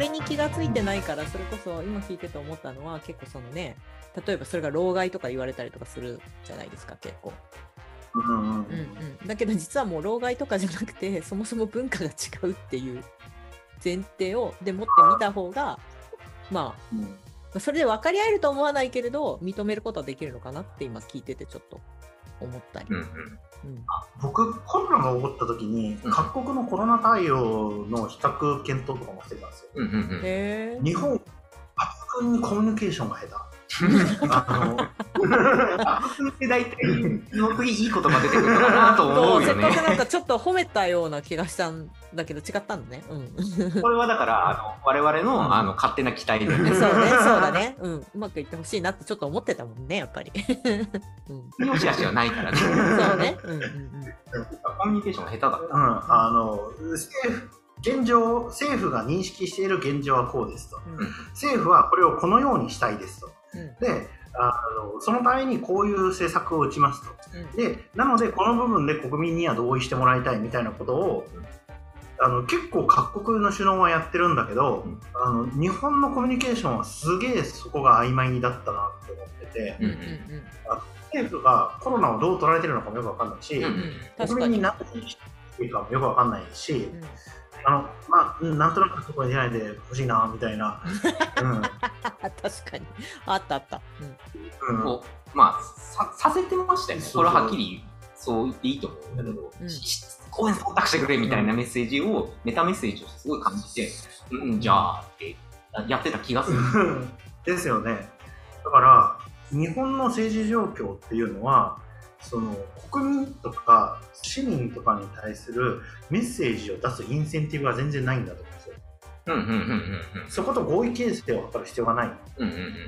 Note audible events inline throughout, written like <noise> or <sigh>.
れに気がついてないからそれこそ今聞いてて思ったのは結構そのね例えばそれが老害とか言われたりとかするじゃないですか結構。うんうんうんうん、だけど実はもう老害とかじゃなくてそもそも文化が違うっていう前提をで持ってみた方がまうんあそれで分かり合えるとは思わないけれど認めることはできるのかなって今聞いててちょっと思ったり。うんうん。うん僕、コロナが起こった時に、うん各国のコロナ対応の比較検討とかもしてたんですよ。うんうんうん。日本、抜群にコミュニケーションが下手。あの、で大体、その次いい言葉出てくるのかなと思そうよね。っかくなんかちょっと褒めたような気がしたんだけど違ったんだね。うん、これはだから、あの我々のあの勝手な期待でね。そうね、そうだね。うん、うまくいってほしいなってちょっと思ってたもんね、やっぱり。<laughs> うん、よしあしはないからね。そうね。うんうんうん。コミュニケーションが下手だった。うん、あの、政府、現状、政府が認識している現状はこうですと。うん政府はこれをこのようにしたいですと。うん。で、あのそのためにこういう政策を打ちますと。うん。で、なので、この部分で国民には同意してもらいたいみたいなことを、あの結構各国の首脳はやってるんだけど、うん。あの日本のコミュニケーションはすげえそこが曖昧だったなって思ってて、うんうん政府がコロナをどう捉えてるのかもよくわかんないし、うんうん。国民に何をしていいかもよくわかんないし、うんあのまあ、うんなんとなくそこに出ないでほしいなみたいな。<laughs> うん確かに。あったあった。うんうんこうまあささせてましたよね。そうそれははっきりそう言っていいと思うんだけど、うんし公園忖度してくれみたいなメッセージを、メタメッセージをすごい感じて、うん、じゃあってやってた気がする。<laughs> ですよね。だから、日本の政治状況っていうのは、その国民とか市民とかに対するメッセージを出すインセンティブは全然ないんだと思うんですよ。そこと合意形成を図る必要がない、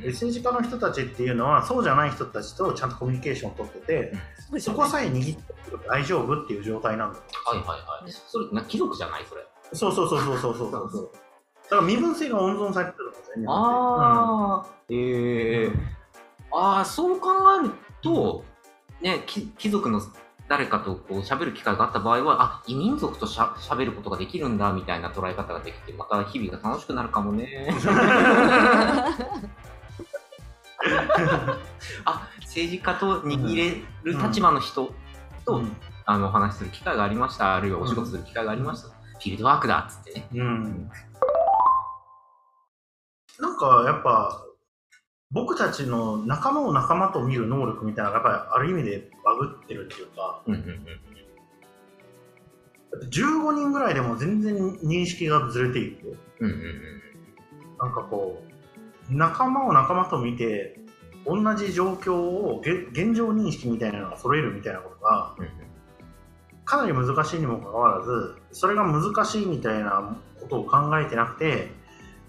政治家の人たちっていうのはそうじゃない人たちとちゃんとコミュニケーションを取ってて、うん、そこさえ握って大丈夫っていう状態なんだはいはいはい。それな記録じゃないそれ。そうそうそうそうそうそうだから身分制が温存されてるんですよああ、うん、ええー、ああそう考えるとね、き貴族の誰かとこう喋る機会があった場合は、あ異民族としゃ喋ることができるんだみたいな捉え方ができて、また日々が楽しくなるかもね。<laughs> あ政治家と握れる立場の人と、うん。あのお話しする機会がありました、あるいはお仕事する機会がありました、フィールドワークだっつってね。うん。なんかやっぱ僕たちの仲間を仲間と見る能力みたいなのがやっぱりある意味でバグってるっていうかうんうんうん15人ぐらいでも全然認識がずれていくうんうんうんなんかこう仲間を仲間と見て同じ状況をげ現状認識みたいなのが揃えるみたいなことがうんかなり難しいにもかかわらずそれが難しいみたいなことを考えてなくて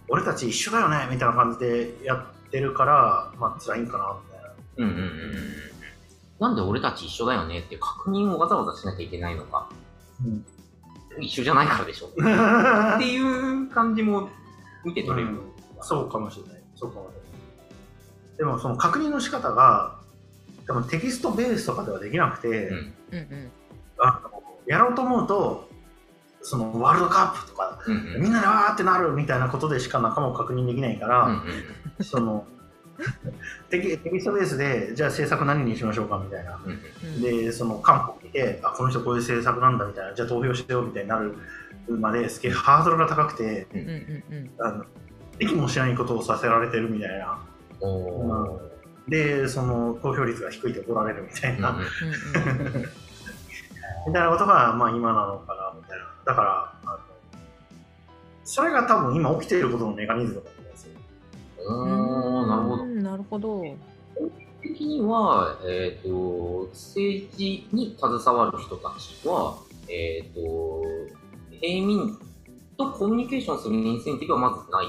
俺たち一緒だよねみたいな感じでやってるからまあ辛いんかなみたいな。うんうんうんうんなんで俺たち一緒だよねって確認をわざわざしなきゃいけないのか。うん一緒じゃないからでしょ。<laughs> っていう感じも見て取れる。うんそうかもしれない。そうかもしれない。でもその確認の仕方が多分テキストベースとかではできなくて、うんうんうんあのやろうと思うとそのワールドカップとかうんうん。みんなでわーってなるみたいなことでしか仲間を確認できないから、うんうん。その <laughs> テキテキストベースでじゃあ政策何にしましょうかみたいな。うんうん。でその韓国見てあこの人こういう政策なんだみたいなじゃあ投票してよみたいになるまですげえハードルが高くてうんうんうん。あのできもしないことをさせられてるみたいな。でその投票率が低いと怒られるみたいな、みたいなことが、まあ、今なのかなみたいなだからあのそれが多分今起きていることのメカニズムだと思うんですよおーなるほど。うんなるほど。的には、えっ、と、政治に携わる人たちは、えっ、と、平民とコミュニケーションするインセンティブはまずない。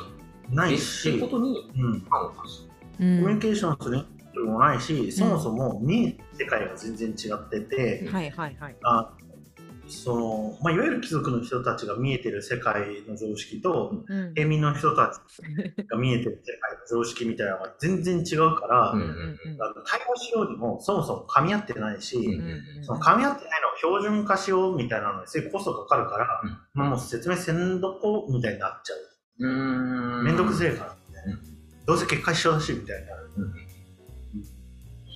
ないっていうし、ことにうん、コ感を出しうミュニんケーションするもないし、そもそも見える世界が全然違ってて、はいはいはい。あそのまあ、いわゆる貴族の人たちが見えてる世界の常識と、うん。平民の人たちが見えてる世界の常識みたいなのが全然違うから、うんうんうん。あの対話しようにもそもそも噛み合ってないし、うんその噛み合ってないのを標準化しようみたいなのにすごいコストかかるから、うん。まあもう説明せんどこみたいになっちゃう。うーん。めんどくせえからみたいな、うん。どうせ結果一緒だしみたいな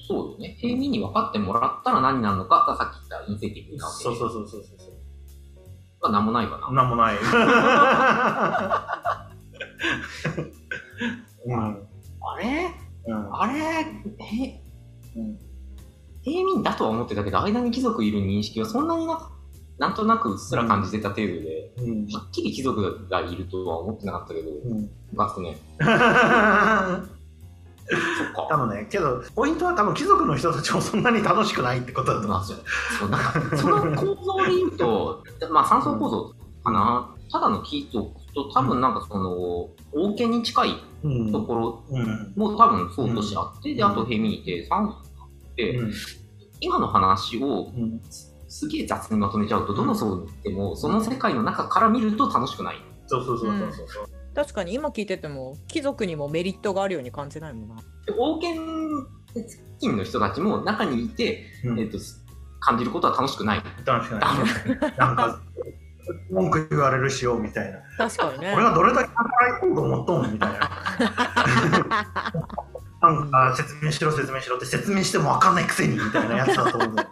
そうよね。平民に分かってもらったら何になるのかがさっき言ったインセンティブなわけで。そうそうそうそうそう。は何もないわな。なんもない。<laughs> うん。あれ？うん。あれ？へうん。平民だとは思ってたけど、間に貴族いる認識はそんなにななんとなくうっすら感じてた程度で、うん。はっきり貴族がいるとは思ってなかったけど、うん。ガスね。<laughs> そっか。多分ねけどポイントは多分貴族の人たちもそんなに楽しくないってことだと思うそう。なんかその構造で言うと、まあ、三層構造かな、ただの貴族と多分なんかその王権に近いうんところうん。も多分そうとしてあって、であと平民いて三層って、うん。今の話をうん。すげえ雑にまとめちゃうとどの層に行ってもその世界の中から見ると楽しくない。そうそうそうそうそう確かに今聞いてても貴族にもメリットがあるように感じないもんな。で王権付近の人たちも中にいて、うんえっと感じることは楽しくない。楽しくないなんか文句言われるしようみたいな確かにね。俺がどれだけ働いてると思っとんみたいななんか説明しろ説明しろって説明しても分かんないくせにみたいなやつだと思う <laughs>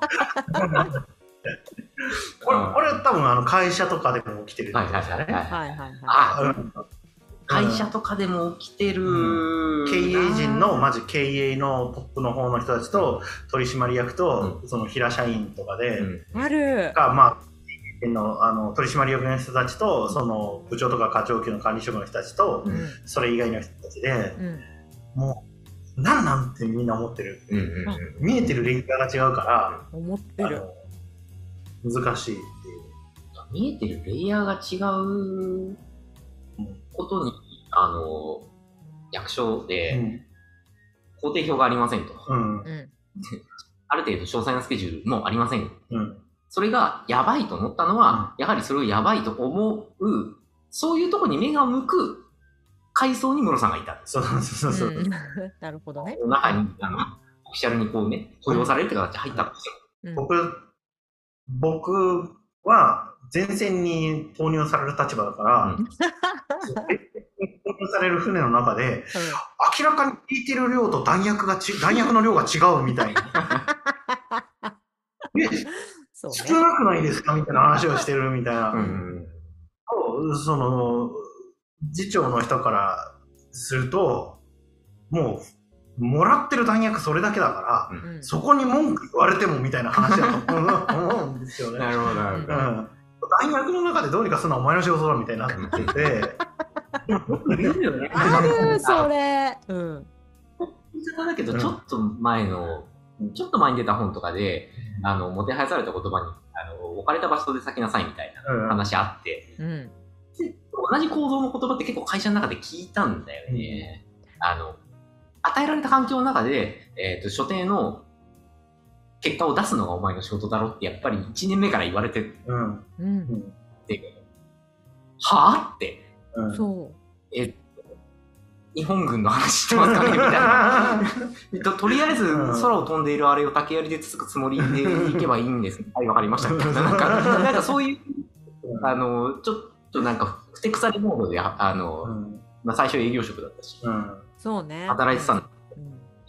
これこれ多分あの会社とかでも起きてるんはいですよねはいはいはい。はいはいはい。あうん会社とかでも起きてる、経営陣のマジ経営のトップの方の人たちと取締役とその平社員とかで、うん。ある。がまあのあの取締役の人たちとその部長とか課長級の管理職の人たちとううん。んそれ以外の人たちでうん。もう何なんてみんな思ってる。うんうんうん。見えてるレイヤーが違うから思ってる。難しいっていう。見えてるレイヤーが違うことに、あの、役所で工程表がありませんと。うんうん。ある程度詳細なスケジュールもありません。うんそれがやばいと思ったのは、やはりそれをやばいと思う、そういうところに目が向く階層にムロさんがいた。そうそうそうそう、うん <laughs> なるほどね。中に、あの、オフィシャルにこうね、雇用されるって形で入ったんですよ。うん僕僕は前線に投入される立場だから、うん投入される船の中で明らかに聞いてる量と弾薬がち弾薬の量が違うみたいな。<laughs> えそうね。少なくないですかみたいな話をしてるみたいな。うんその次長の人からするともうもらってる弾薬それだけだから、うんそこに文句言われてもみたいな話だと思うんですよね。<laughs> なるほど、なるほうど。ん弾薬の中でどうにかするのはお前の仕事だみたいになってて、ある、それ。うん。だけど、ちょっと前の、ちょっと前に出た本とかで、あの、もてはやされた言葉に、あの、置かれた場所で咲きなさいみたいなうん話あって、うん。同じ構造の言葉って結構会社の中で聞いたんだよね。あの、与えられた環境の中で、えっ、と、所定の結果を出すのがお前の仕事だろって、やっぱり1年目から言われてうんうん。はぁって、うんそえっと、日本軍の話してますかねみたいな。<laughs> ととりあえずうん空を飛んでいるあれを竹槍でつつくつもりで行けばいいんです。<laughs> はい、わかりました。みたいな、なんか、なんかそういう、あの、ちょっとなんか、ふてくされモードで、ああの、うんまあ、最初営業職だったし、うんう。そうね。働いてたの。うん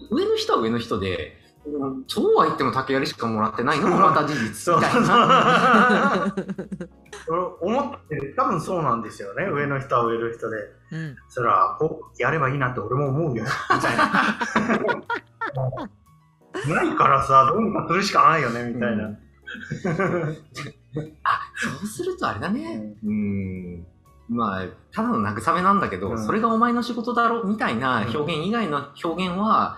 上の人は上の人で、うんそうは言っても竹槍しかもらってないのもまた事実そうみたいな。<laughs> 思って多分そうなんですよね上の人は上の人でうん。それはこうやればいいなって俺も思うよみたいな <laughs> ないからさどうにかするしかないよねみたいな、あ、そうするとあれだね。うん。まあ、ただの慰めなんだけど、うんそれがお前の仕事だろみたいな表現以外の表現は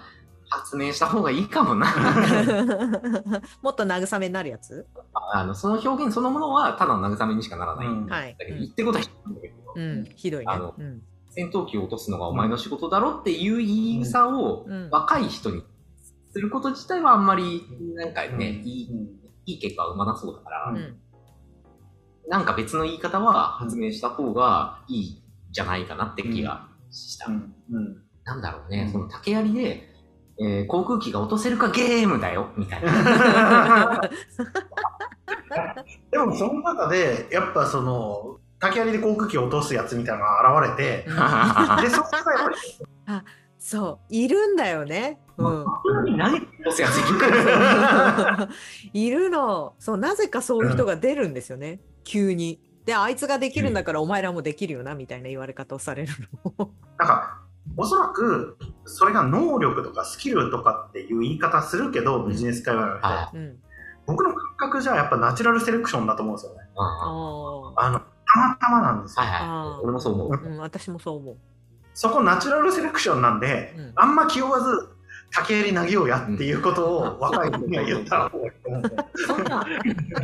発明した方がいいかもな。<laughs> もっと慰めになるやつ？あのその表現そのものはただの慰めにしかならない。うんはいだけど、言ってることは一緒なんだけど、うん。ひどいねあの。うん。戦闘機を落とすのがお前の仕事だろっていう言い草をうん若い人にすること自体はあんまりなんかね、うんいいいい結果は生まなそうだから、うん。なんか別の言い方は発明した方がいいんじゃないかなって気がした。うんうんなんだろうね、うんその竹槍で、えー航空機が落とせるかゲームだよみたいな。<laughs> でもその中でやっぱその竹槍で航空機を落とすやつみたいなのが現れて、<laughs> で、そこからやっぱり、<laughs> そういるんだよね。うん、何落とすやついるからいるのそうなぜかそういう人が出るんですよね、急に。であいつができるんだからお前らもできるよなみたいな言われ方をされるの。なんか、おそらく、それが能力とかスキルとかっていう言い方するけど、ビジネス界隈の人。ははうん、僕の感覚じゃやっぱナチュラルセレクションだと思うんですよね。あああの、たまたまなんですよ。はいはい。俺もそう思う。ー、うん、私もそう思う。そこナチュラルセレクションなんで、うん。あんま気負わず、竹槍投げようやっていうことを若い子には言った方がいいと思うんで。そんな、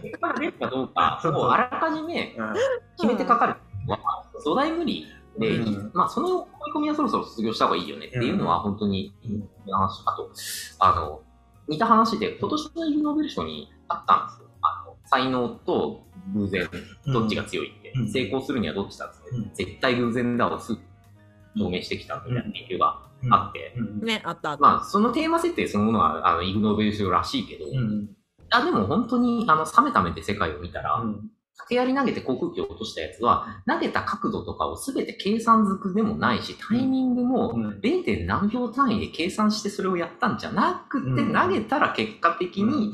結果が出るかどうかをあらかじめうん。決めてかかる。のは、土台無理で、うん。まあ、その追い込みはそろそろ卒業した方がいいよねっていうのは、本当に。あと、あの、似た話で、今年のイグノーベル賞にあったんですよ。あの、才能と偶然、どっちが強いって、うん。成功するにはどっちだって、うん。絶対偶然だをすぐ証明してきたみたいな研究があって、うん。ねあった。あった。まあ、そのテーマ設定そのものは、あの、イグノーベル賞らしいけど、うん。あ、でも本当に、あの、冷めた目で世界を見たら、うん竹槍投げて航空機を落としたやつは、投げた角度とかを全て計算づくでもないし、タイミングもうん。0. 何秒単位で計算してそれをやったんじゃなくて、うん。投げたら結果的に、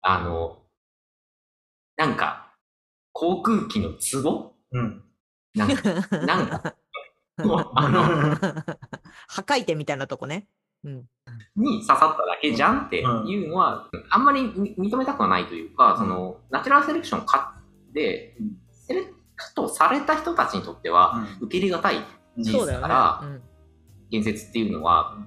あの、なんか、航空機のツボ？うん。なんか、なんか、あの、<laughs> 破壊点みたいなとこね。うん。に刺さっただけじゃんっていうのは、あんまり認めたくはないというか、その、ナチュラルセレクションかでうん、セレクトされた人たちにとっては、受け入れがたい事実だから、うん。言説っていうのは、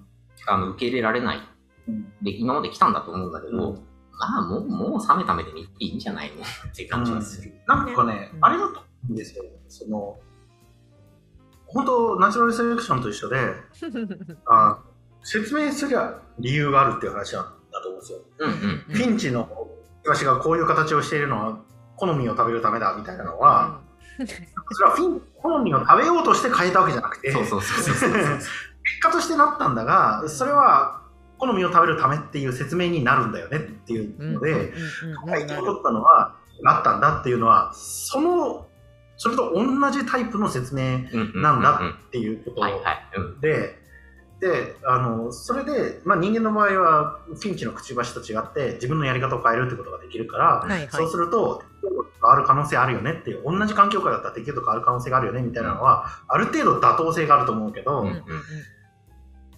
あの受け入れられない。うん。で今まで来たんだと思うんだけど、うん。まあもうもう冷めた目で見ていいんじゃないの？って感じがする。なんかね、うん。あれだと思うんですよ。その、本当ナチュラルセレクションと一緒で、<laughs> あ説明すりゃ理由があるっていう話なんだと思うんですよ。うんうんうん。ピンチの私がこういう形をしているのは好みを食べるためだみたいなのは、それはフィン好みを食べようとして変えたわけじゃなくて。結果としてなったんだが、それは好みを食べるためっていう説明になるんだよねっていうので、うんうんうんうん回答を取ったのはあったんだっていうのは、その、それと同じタイプの説明なんだっていうことで、で、あの、それで、まあ人間の場合は、フィンチのくちばしと違って、自分のやり方を変えるってことができるから、はいはい。そうすると、変わる可能性あるよねっていう、同じ環境下だったら適応と変わる可能性があるよねみたいなのは、ある程度妥当性があると思うけど、うんうんうん。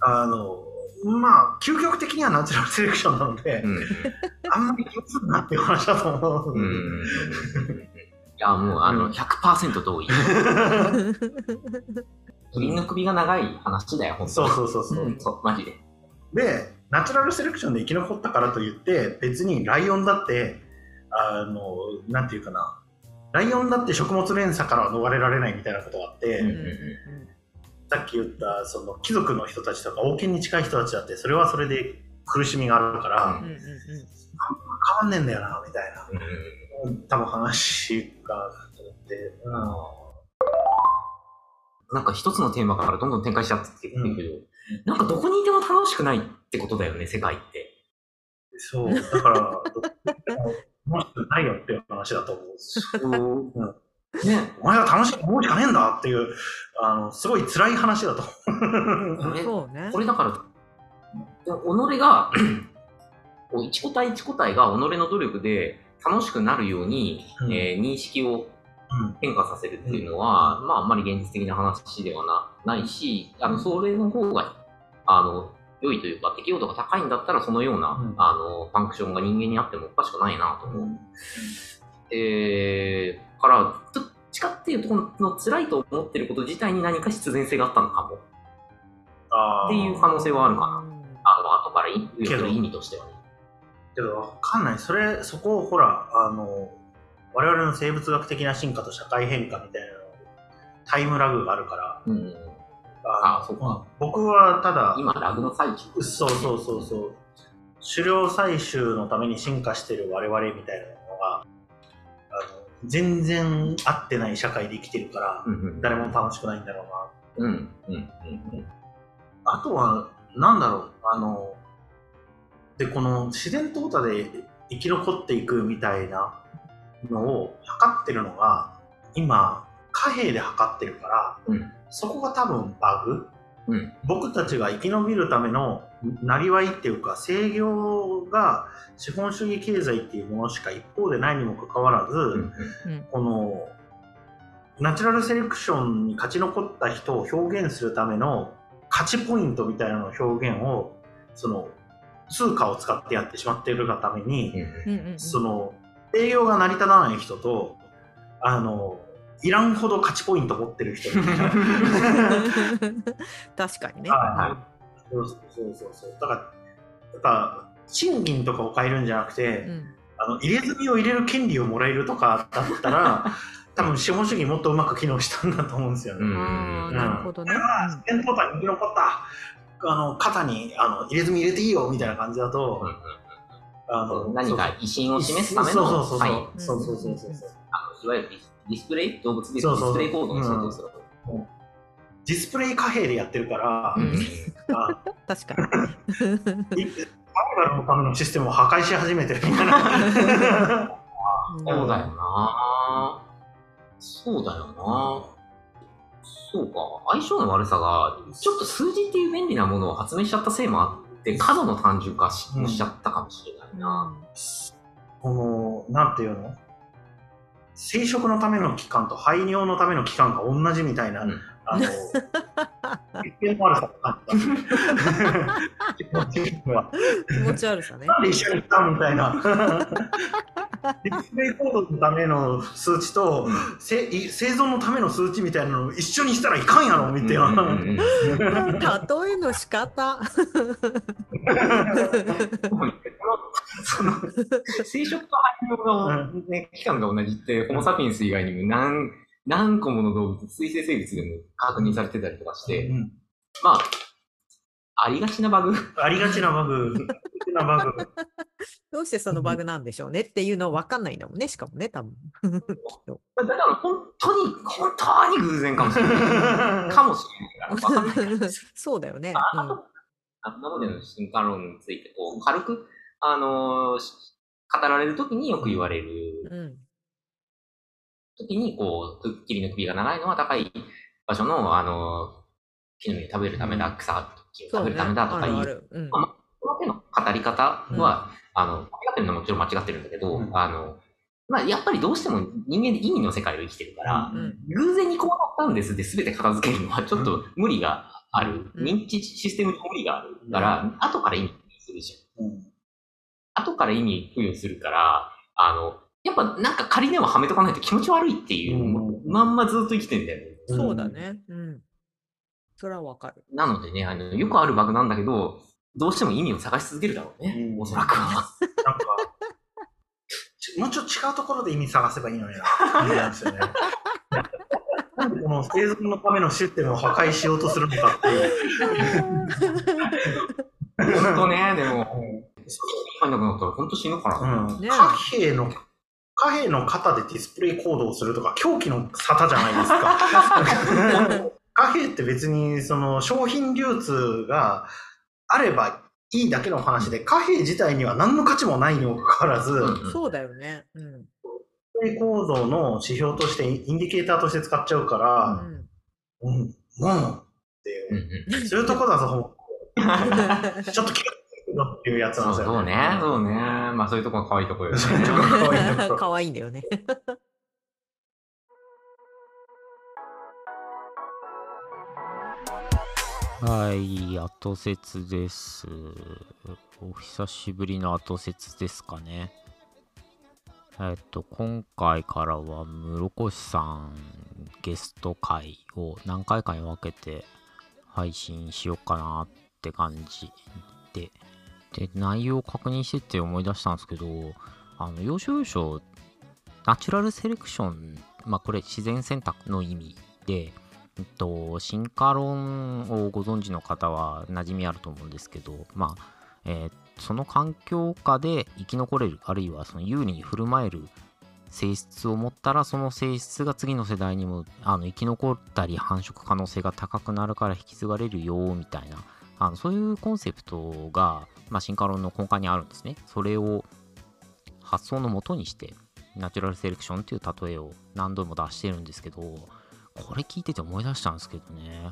あの、まあ、究極的にはナチュラルセレクションなので、うんあんまり気にするなっていう話だと思う。うんうんいや、もう、あの、うん。100%同意。<laughs> 鳥の首が長い話だよ、本当そうそうそうそう。うんそう、マジで。で、ナチュラルセレクションで生き残ったからといって、別にライオンだって、あの、なんていうかな、ライオンだって食物連鎖からは逃れられないみたいなことがあって、うんうんうん。さっき言った、その貴族の人たちとか王権に近い人たちだって、それはそれで苦しみがあるから、うんうんうんうん。変わんねえんだよな、みたいな。うん多分話があって、なんか一つのテーマからどんどん展開しちゃってるけど、なんかどこにいても楽しくないってことだよね、世界って。そう、だから、ど楽しくないよっていう話だと思う。そう。<laughs> ね、お前は楽しいと思うしかねえんだっていう、あの、すごい辛い話だと <laughs> そうね。これだから、己が、一個体一個体が己の努力で楽しくなるように、うん。えー認識をうん変化させるっていうのは、まあ、あんまり現実的な話ではなないし、あの、それの方が、あの、良いというか、適応度が高いんだったら、そのような、うんあの、ファンクションが人間にあってもおかしくないなと思う。えー、から、どっちかっていうと、この辛いと思ってること自体に何か必然性があったのかも。っていう可能性はあるかな。あの、後から言う意味としてはね。けど、わかんない。それ、そこをほら、あの、我々の生物学的な進化と社会変化みたいなのタイムラグがあるから、うん。ああそうか僕はただ、今、ラグの最中。そうそうそうそう、狩猟採集のために進化してる我々みたいなのが、あの全然合ってない社会で生きてるから、うんうん。誰も楽しくないんだろうな。うん。うん。うん。あとは、なんだろう、あの、で、この自然淘汰で生き残っていくみたいなのを測ってるのが、今、貨幣で測ってるからうん。そこが多分バグうん。僕たちが生き延びるためのなりわいっていうか制御が資本主義経済っていうものしか一方でないにもかかわらず、うん。このナチュラルセレクションに勝ち残った人を表現するための価値ポイントみたいなの表現をその通貨を使ってやってしまっているがために、その営業が成り立たない人とあのいらんほど価値ポイント持ってる人 <laughs> 確かにね。はいそうそうそうそう。だからだから賃金とかを変えるんじゃなくて、うん。あの入れ墨を入れる権利をもらえるとかだったら <laughs> 多分資本主義もっとうまく機能したんだと思うんですよね。なるほどね。ああ、弁当隊生き残った。あの肩にあの入れ墨入れていいよみたいな感じだと、うんあの何か威信を示すためのそうそうそうサインそうそうあのいわゆるディスプレイ動物でデそうそうィスプレイコードに相当する。ディスプレイ貨幣でやってるから、うん。あ <laughs> 確かに。バイバルのためのシステムを破壊し始めてるみたいな。そうだよな。そうだよな。そうか。相性の悪さが、ちょっと数字っていう便利なものを発明しちゃったせいもあって、過度の単純化しちゃったかもしれないな。この、なんていうの？生殖のための器官と排尿のための器官が同じみたいな、うんあの、<laughs> 一見の悪さを感じた。気持ちは気持ち悪さね。なんで一緒に行ったみたいな。レイコードのための数値と、せい生存のための数値みたいなのを一緒にしたらいかんやろみたいな。<laughs> 例えの仕方。その生殖と排尿が、ね、期間が同じって、ホモ・サピエンス以外にも何何個もの動物、水生生物でも確認されてたりとかして、うん。まあ、ありがちなバグ。ありがちなバグ。なバグ。<laughs> どうしてそのバグなんでしょうねっていうの分かんないんだもんね、しかもね、多分。<laughs> だから本当に、本当に偶然かもしれない。かもしれないから、わかんないから。そうだよね。あと、あなのでの進化論について、こう、軽く、あのーし語られるときによく言われるうん。うん時に、こう、くっきりの首が長いのは高い場所の、あのー木の実を食べるためだ、草木を。食べるためだとかいう、あるある。うん。この手の語り方は、あの、間違ってるのはもちろん間違ってるんだけど、うんあの、まあ、やっぱりどうしても人間で意味の世界を生きてるから、うん偶然にこうなったんですで全て片付けるのはちょっと無理がある。うん認知システムに無理があるから、後から意味するじゃん。うん後から意味付与するから、あの、やっぱなんか仮でもはめとかないと気持ち悪いっていう、うんまんまずっと生きてんだよね。そうだね。うん。それはわかる。なのでね、あの、よくあるバグなんだけど、どうしても意味を探し続けるだろうね。うんおそらくは。<laughs> なんか、ちもうちょっと違うところで意味探せばいいのにな。んですよね。なんでこの生存のためのシステムを破壊しようとするのかっていう。本当ね、<laughs> でも、入んなくなったら本当死ぬから。うんね貨幣の貨幣の型でディスプレイ行動をするとか狂気の沙汰じゃないですか。<laughs> 貨幣って別にその商品流通があればいいだけの話で貨幣自体には何の価値もないにもかかわらず、うんそうだよね。うん。構造の指標としてインディケーターとして使っちゃうから、うんうん、もうっていうう、んうんそういうとこだぞ、<laughs> ちょっと気がっていうやつなんそうですよそうね、そうね。まあそういうとこが可愛いところよね。可愛いんだよね。はい、後説です。お久しぶりの後説ですかね。えっと、今回からは室越さんゲスト会を何回かに分けて配信しようかなって感じで、で、内容を確認してって思い出したんですけど、あの、要所要所、ナチュラルセレクション、まあこれ自然選択の意味で、と、進化論をご存知の方は馴染みあると思うんですけど、まあ、えーその環境下で生き残れる、あるいはその有利に振る舞える性質を持ったら、その性質が次の世代にもあの生き残ったり繁殖可能性が高くなるから引き継がれるよ、みたいな、あのそういうコンセプトが、まあ、進化論の根幹にあるんですね。それを発想のもとにして、ナチュラルセレクションっていう例えを何度も出してるんですけど、これ聞いてて思い出したんですけどね。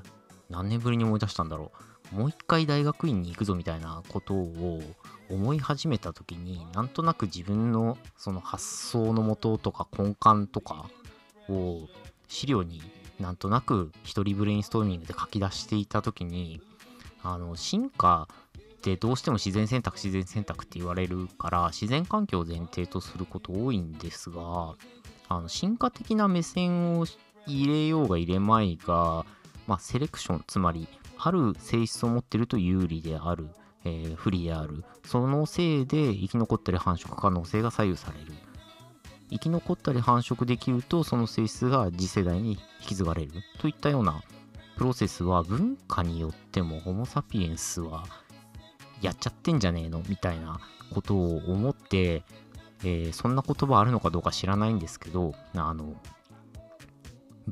何年ぶりに思い出したんだろう。もう一回大学院に行くぞみたいなことを思い始めた時になんとなく自分のその発想のもととか根幹とかを資料になんとなく一人ブレインストーミングで書き出していた時にあの進化ってどうしても自然選択自然選択って言われるから自然環境を前提とすること多いんですがあの進化的な目線を入れようが入れまいが、まあ、セレクションつまりある性質を持ってると有利である、えー不利である。そのせいで生き残ったり繁殖可能性が左右される。生き残ったり繁殖できるとその性質が次世代に引き継がれる。といったようなプロセスは文化によってもホモ・サピエンスはやっちゃってんじゃねえの？みたいなことを思って、えーそんな言葉あるのかどうか知らないんですけどあの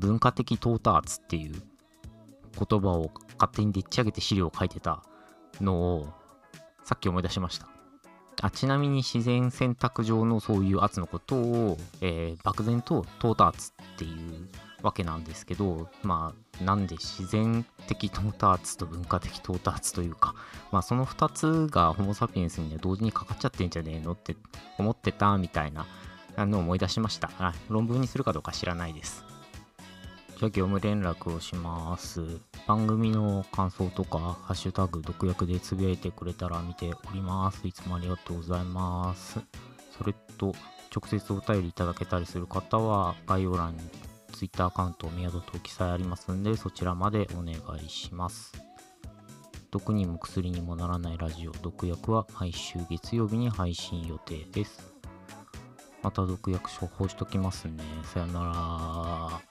文化的トーターツっていう言葉を勝手にでっち上げて資料を書いてたのをさっき思い出しました。あちなみに自然選択上のそういう圧のことを、えー漠然とトーターツっていうわけなんですけどまあなんで自然的トーターツと文化的トーターツというかまあその2つがホモ・サピエンスには同時にかかっちゃってんじゃねえのって思ってたみたいなあのを思い出しました。あ論文にするかどうか知らないです。じゃあ業務連絡をします。番組の感想とか、ハッシュタグ、毒薬でつぶやいてくれたら見ております。いつもありがとうございます。それと、直接お便りいただけたりする方は、概要欄に Twitter アカウント、メアドと記載ありますんで、そちらまでお願いします。毒にも薬にもならないラジオ、毒薬は毎週月曜日に配信予定です。また毒薬処方しときますね。さよなら。